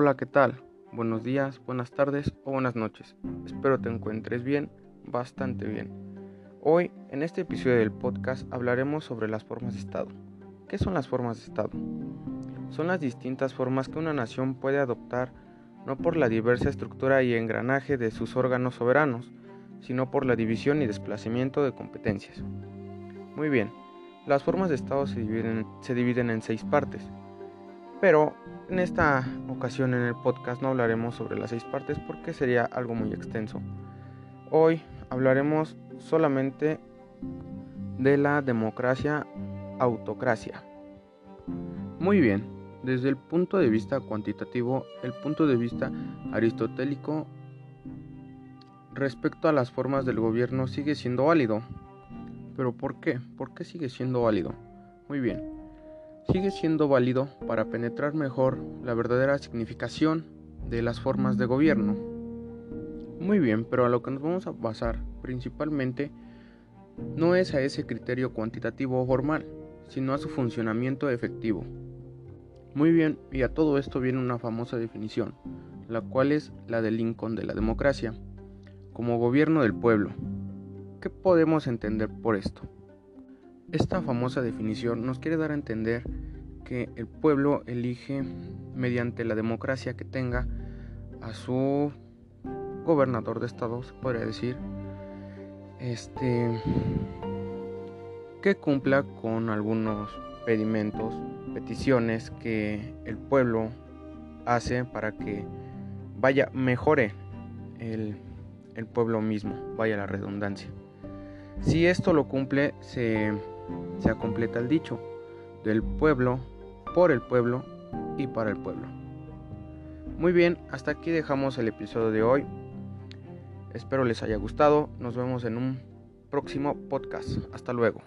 Hola, ¿qué tal? Buenos días, buenas tardes o buenas noches. Espero te encuentres bien, bastante bien. Hoy, en este episodio del podcast, hablaremos sobre las formas de Estado. ¿Qué son las formas de Estado? Son las distintas formas que una nación puede adoptar no por la diversa estructura y engranaje de sus órganos soberanos, sino por la división y desplazamiento de competencias. Muy bien, las formas de Estado se dividen, se dividen en seis partes, pero en esta ocasión en el podcast no hablaremos sobre las seis partes porque sería algo muy extenso. Hoy hablaremos solamente de la democracia autocracia. Muy bien, desde el punto de vista cuantitativo, el punto de vista aristotélico respecto a las formas del gobierno sigue siendo válido. ¿Pero por qué? ¿Por qué sigue siendo válido? Muy bien. Sigue siendo válido para penetrar mejor la verdadera significación de las formas de gobierno. Muy bien, pero a lo que nos vamos a basar principalmente no es a ese criterio cuantitativo o formal, sino a su funcionamiento efectivo. Muy bien, y a todo esto viene una famosa definición, la cual es la de Lincoln de la democracia, como gobierno del pueblo. ¿Qué podemos entender por esto? Esta famosa definición nos quiere dar a entender que el pueblo elige mediante la democracia que tenga a su gobernador de estado, se podría decir, este que cumpla con algunos pedimentos, peticiones que el pueblo hace para que vaya mejore el, el pueblo mismo, vaya la redundancia. Si esto lo cumple, se, se completa el dicho del pueblo, por el pueblo y para el pueblo. Muy bien, hasta aquí dejamos el episodio de hoy. Espero les haya gustado. Nos vemos en un próximo podcast. Hasta luego.